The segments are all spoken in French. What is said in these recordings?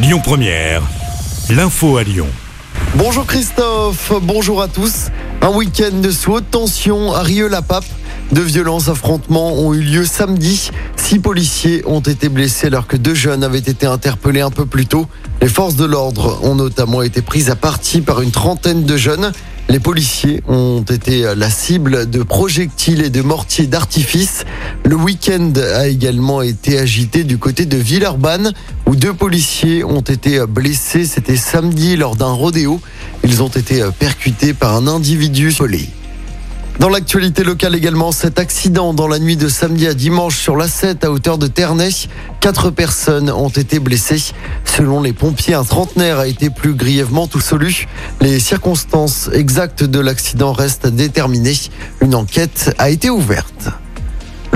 Lyon Première, l'info à Lyon. Bonjour Christophe, bonjour à tous. Un week-end sous haute tension à Rieux-la-Pape. De violents affrontements ont eu lieu samedi. Six policiers ont été blessés alors que deux jeunes avaient été interpellés un peu plus tôt. Les forces de l'ordre ont notamment été prises à partie par une trentaine de jeunes. Les policiers ont été la cible de projectiles et de mortiers d'artifice. Le week-end a également été agité du côté de Villeurbanne où deux policiers ont été blessés. C'était samedi lors d'un rodéo. Ils ont été percutés par un individu solé. Dans l'actualité locale également, cet accident dans la nuit de samedi à dimanche sur l'A7 à hauteur de Ternay. Quatre personnes ont été blessées. Selon les pompiers, un trentenaire a été plus grièvement tout solu. Les circonstances exactes de l'accident restent déterminées. Une enquête a été ouverte.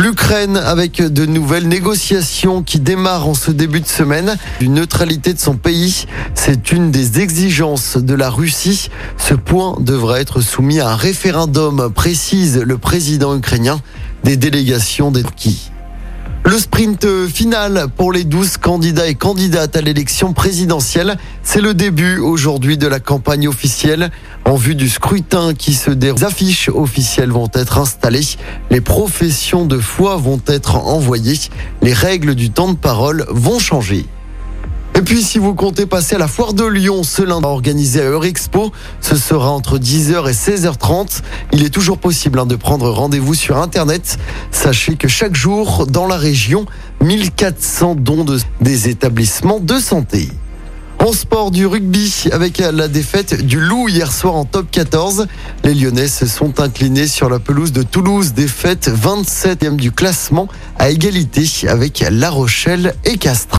L'Ukraine avec de nouvelles négociations qui démarrent en ce début de semaine. Une neutralité de son pays, c'est une des exigences de la Russie. Ce point devra être soumis à un référendum, précise le président ukrainien. Des délégations des. Le sprint final pour les 12 candidats et candidates à l'élection présidentielle, c'est le début aujourd'hui de la campagne officielle. En vue du scrutin qui se déroule, les affiches officielles vont être installées, les professions de foi vont être envoyées, les règles du temps de parole vont changer. Et puis, si vous comptez passer à la foire de Lyon ce lundi, organisé à Eurexpo, ce sera entre 10h et 16h30. Il est toujours possible hein, de prendre rendez-vous sur Internet. Sachez que chaque jour, dans la région, 1400 dons de, des établissements de santé. En sport du rugby, avec la défaite du Loup hier soir en top 14, les Lyonnais se sont inclinés sur la pelouse de Toulouse, défaite 27e du classement à égalité avec La Rochelle et Castres.